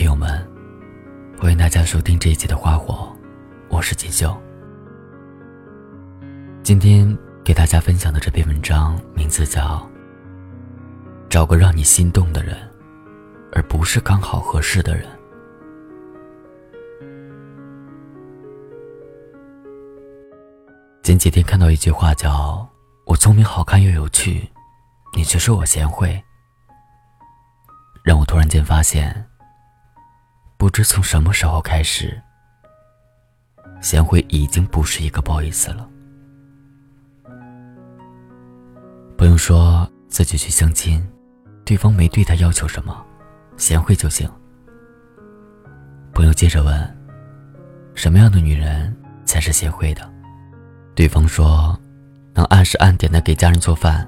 听友们，欢迎大家收听这一期的《花火》，我是锦绣。今天给大家分享的这篇文章名字叫《找个让你心动的人，而不是刚好合适的人》。前几天看到一句话，叫“我聪明、好看又有趣，你却说我贤惠”，让我突然间发现，不知从什么时候开始，贤惠已经不是一个褒义词了。朋友说自己去相亲，对方没对他要求什么，贤惠就行。朋友接着问：“什么样的女人才是贤惠的？”对方说：“能按时按点的给家人做饭，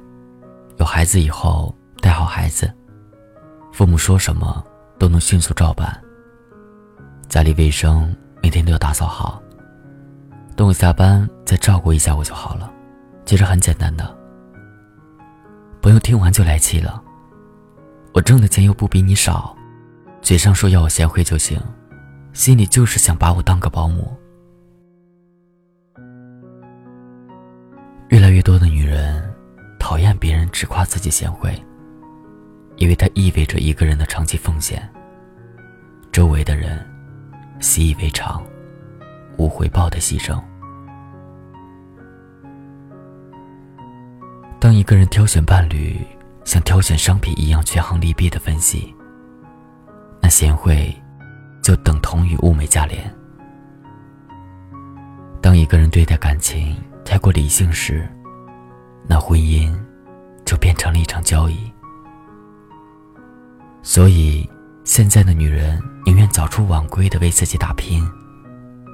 有孩子以后带好孩子，父母说什么都能迅速照办。家里卫生每天都要打扫好，等我下班再照顾一下我就好了。其实很简单的。”朋友听完就来气了：“我挣的钱又不比你少，嘴上说要我贤惠就行，心里就是想把我当个保姆。”越来越多的女人讨厌别人只夸自己贤惠，因为它意味着一个人的长期奉献。周围的人习以为常，无回报的牺牲。当一个人挑选伴侣像挑选商品一样权衡利弊的分析，那贤惠就等同于物美价廉。当一个人对待感情，太过理性时，那婚姻就变成了一场交易。所以，现在的女人宁愿早出晚归的为自己打拼，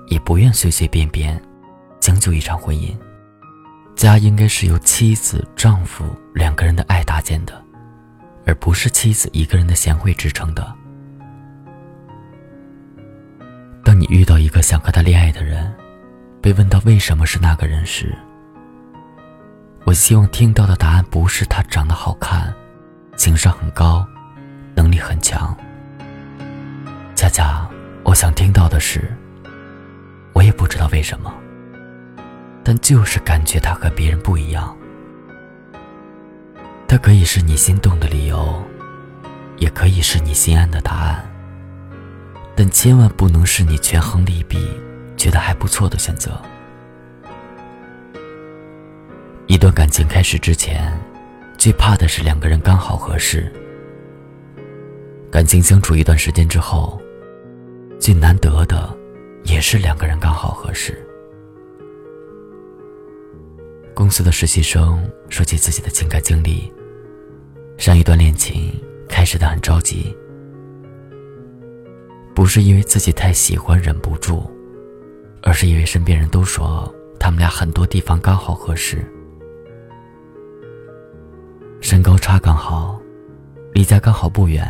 也不愿随随便便将就一场婚姻。家应该是由妻子、丈夫两个人的爱搭建的，而不是妻子一个人的贤惠支撑的。当你遇到一个想和他恋爱的人，被问到为什么是那个人时，我希望听到的答案不是他长得好看、情商很高、能力很强。恰恰，我想听到的是，我也不知道为什么，但就是感觉他和别人不一样。他可以是你心动的理由，也可以是你心安的答案，但千万不能是你权衡利弊。觉得还不错的选择。一段感情开始之前，最怕的是两个人刚好合适。感情相处一段时间之后，最难得的也是两个人刚好合适。公司的实习生说起自己的情感经历，上一段恋情开始的很着急，不是因为自己太喜欢忍不住。而是因为身边人都说他们俩很多地方刚好合适，身高差刚好，离家刚好不远，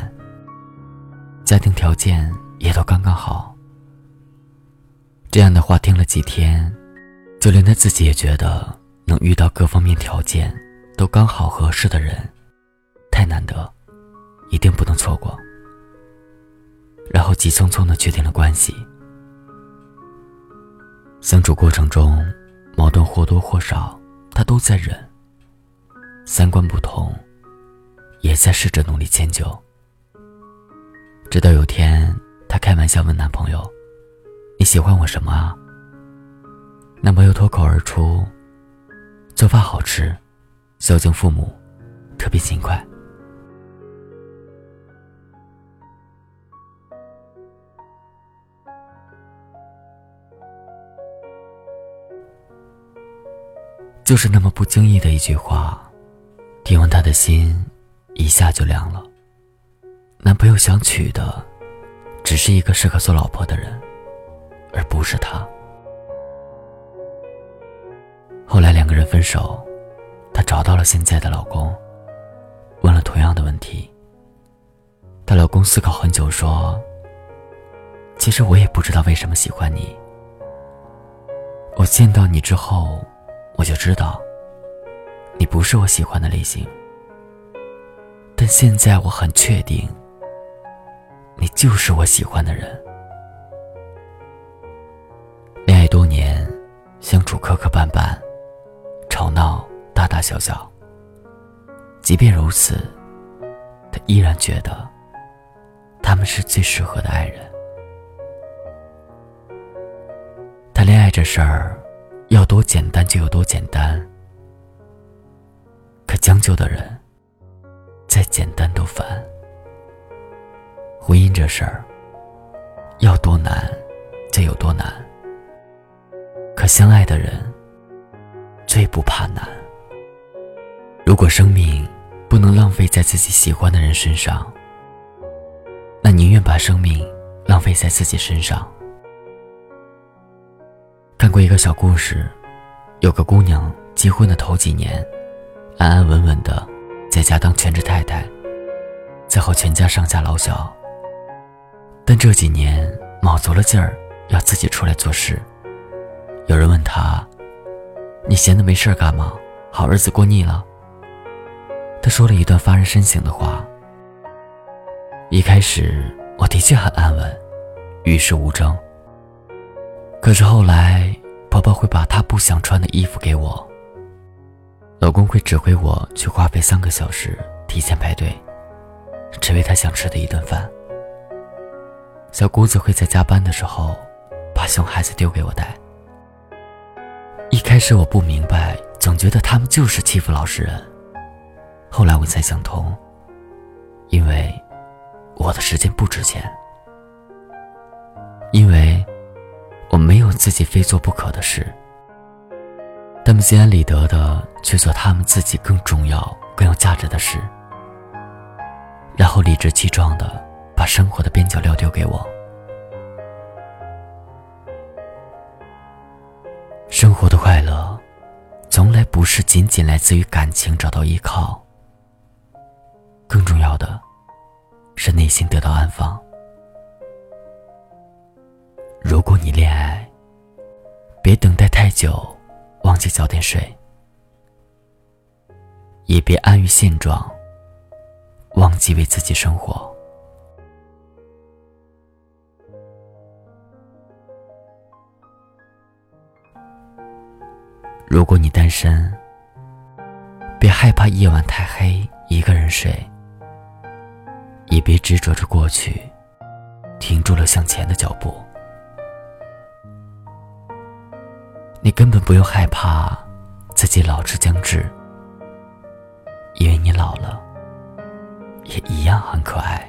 家庭条件也都刚刚好。这样的话听了几天，就连他自己也觉得能遇到各方面条件都刚好合适的人，太难得，一定不能错过。然后急匆匆的确定了关系。相处过程中，矛盾或多或少，他都在忍。三观不同，也在试着努力迁就。直到有天，她开玩笑问男朋友：“你喜欢我什么啊？”男朋友脱口而出：“做饭好吃，孝敬父母，特别勤快。”就是那么不经意的一句话，听完她的心一下就凉了。男朋友想娶的，只是一个适合做老婆的人，而不是他。后来两个人分手，她找到了现在的老公，问了同样的问题。她老公思考很久说：“其实我也不知道为什么喜欢你。我见到你之后。”我就知道，你不是我喜欢的类型。但现在我很确定，你就是我喜欢的人。恋爱多年，相处磕磕绊绊，吵闹大大小小。即便如此，他依然觉得他们是最适合的爱人。谈恋爱这事儿，要多简单就有多简单。可将就的人，再简单都烦。婚姻这事儿，要多难就有多难。可相爱的人，最不怕难。如果生命不能浪费在自己喜欢的人身上，那宁愿把生命浪费在自己身上。看过一个小故事，有个姑娘结婚的头几年。安安稳稳的，在家当全职太太，伺候全家上下老小。但这几年卯足了劲儿，要自己出来做事。有人问他：“你闲的没事干吗？好日子过腻了？”他说了一段发人深省的话：“一开始我的确很安稳，与世无争。可是后来，婆婆会把她不想穿的衣服给我。”老公会指挥我去花费三个小时提前排队，只为他想吃的一顿饭。小姑子会在加班的时候把熊孩子丢给我带。一开始我不明白，总觉得他们就是欺负老实人。后来我才想通，因为我的时间不值钱，因为我没有自己非做不可的事。他们心安理得的去做他们自己更重要、更有价值的事，然后理直气壮的把生活的边角料丢给我。生活的快乐，从来不是仅仅来自于感情找到依靠，更重要的是内心得到安放。如果你恋爱，别等待太久。忘记早点睡，也别安于现状。忘记为自己生活。如果你单身，别害怕夜晚太黑一个人睡，也别执着着过去，停住了向前的脚步。你根本不用害怕自己老之将至，因为你老了，也一样很可爱。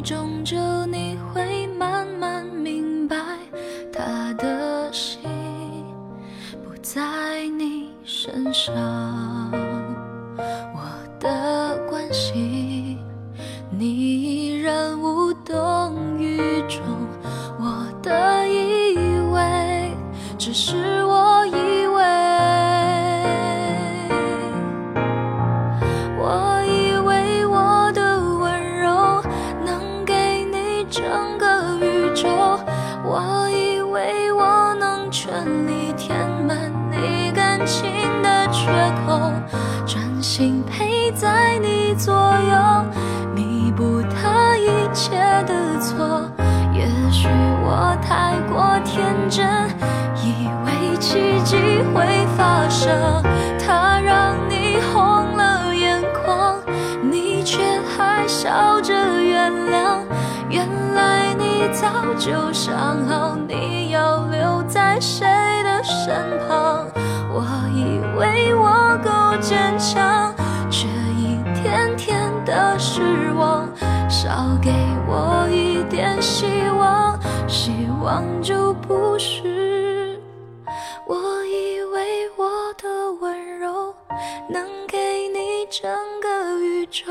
终究你会慢慢明白他的心不在你身上。也许我太过天真，以为奇迹会发生，它让你红了眼眶，你却还笑着原谅。原来你早就想好你要留在谁的身旁，我以为我够坚强，望就不是。我以为我的温柔能给你整个宇宙，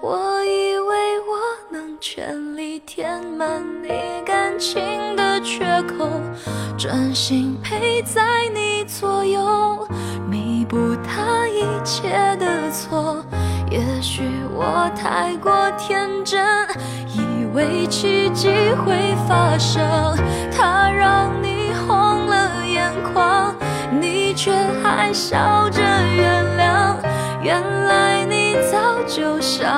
我以为我能全力填满你感情的缺口，专心陪在你左右，弥补他一切的错。也许我太过天真，以为奇迹会发生，他让你红了眼眶，你却还笑着原谅。原来你早就想